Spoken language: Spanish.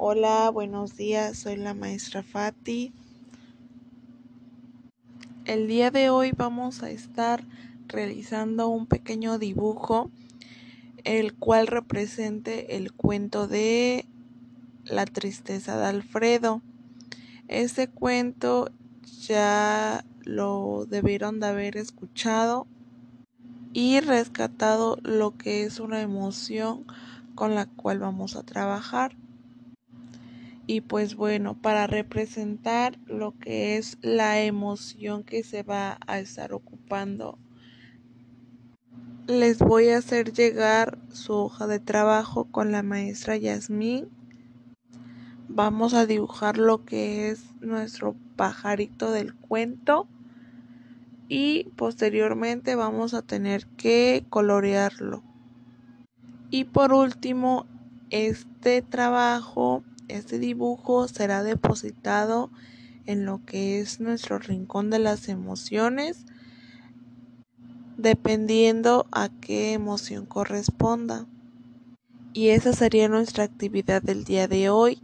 Hola, buenos días, soy la maestra Fati. El día de hoy vamos a estar realizando un pequeño dibujo el cual represente el cuento de La tristeza de Alfredo. Este cuento ya lo debieron de haber escuchado y rescatado lo que es una emoción con la cual vamos a trabajar. Y pues bueno, para representar lo que es la emoción que se va a estar ocupando, les voy a hacer llegar su hoja de trabajo con la maestra Yasmín. Vamos a dibujar lo que es nuestro pajarito del cuento y posteriormente vamos a tener que colorearlo. Y por último, este trabajo este dibujo será depositado en lo que es nuestro rincón de las emociones, dependiendo a qué emoción corresponda. Y esa sería nuestra actividad del día de hoy.